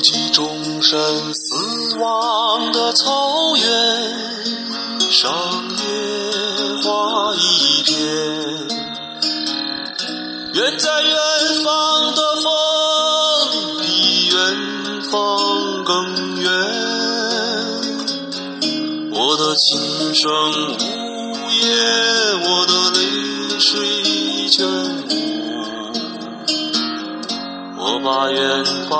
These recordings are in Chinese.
起终身死亡的草原上，野花一片。远在远方的风，比远方更远。我的琴声呜咽，我的泪水全无。我把远方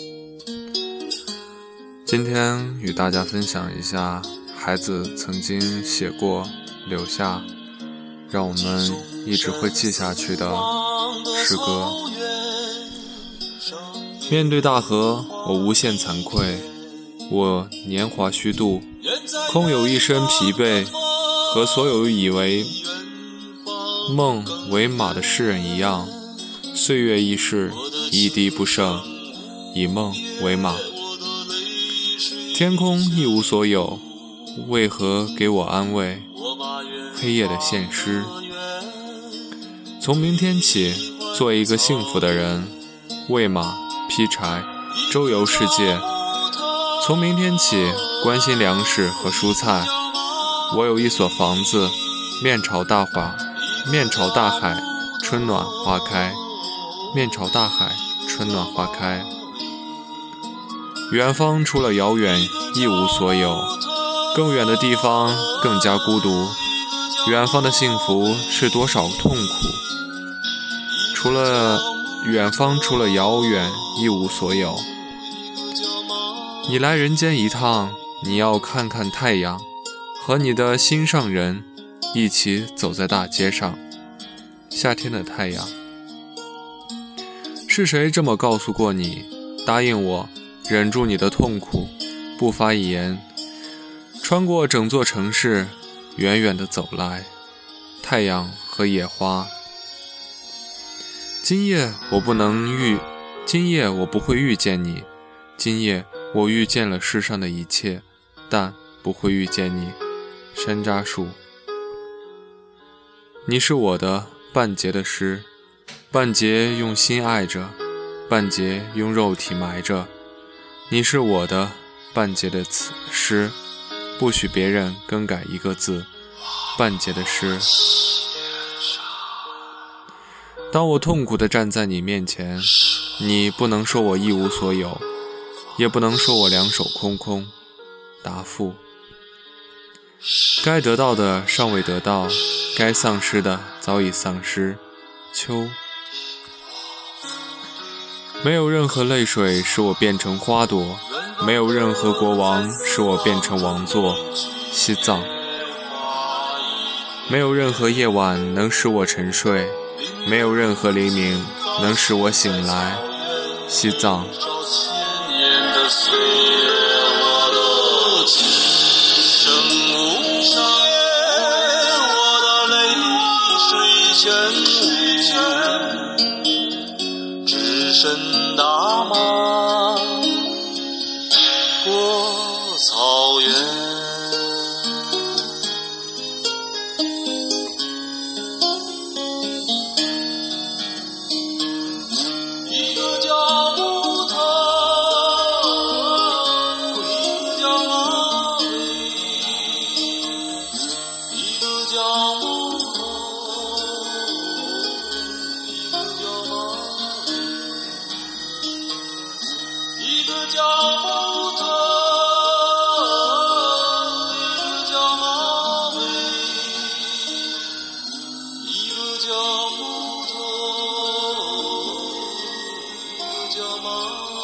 今天与大家分享一下孩子曾经写过、留下，让我们一直会记下去的诗歌。面对大河，我无限惭愧，我年华虚度，空有一身疲惫，和所有以为梦为马的诗人一样，岁月易逝，一滴不剩，以梦为马。天空一无所有，为何给我安慰？黑夜的现实。从明天起，做一个幸福的人，喂马、劈柴，周游世界。从明天起，关心粮食和蔬菜。我有一所房子，面朝大海，面朝大海，春暖花开。面朝大海，春暖花开。远方除了遥远，一无所有。更远的地方更加孤独。远方的幸福是多少痛苦？除了远方，除了遥远，一无所有。你来人间一趟，你要看看太阳，和你的心上人一起走在大街上。夏天的太阳，是谁这么告诉过你？答应我。忍住你的痛苦，不发一言。穿过整座城市，远远地走来，太阳和野花。今夜我不能遇，今夜我不会遇见你。今夜我遇见了世上的一切，但不会遇见你。山楂树，你是我的半截的诗，半截用心爱着，半截用肉体埋着。你是我的半截的词诗，不许别人更改一个字。半截的诗。当我痛苦地站在你面前，你不能说我一无所有，也不能说我两手空空。答复：该得到的尚未得到，该丧失的早已丧失。秋。没有任何泪水使我变成花朵，没有任何国王使我变成王座。西藏，没有任何夜晚能使我沉睡，没有任何黎明能使我醒来。西藏。真大吗？一个叫马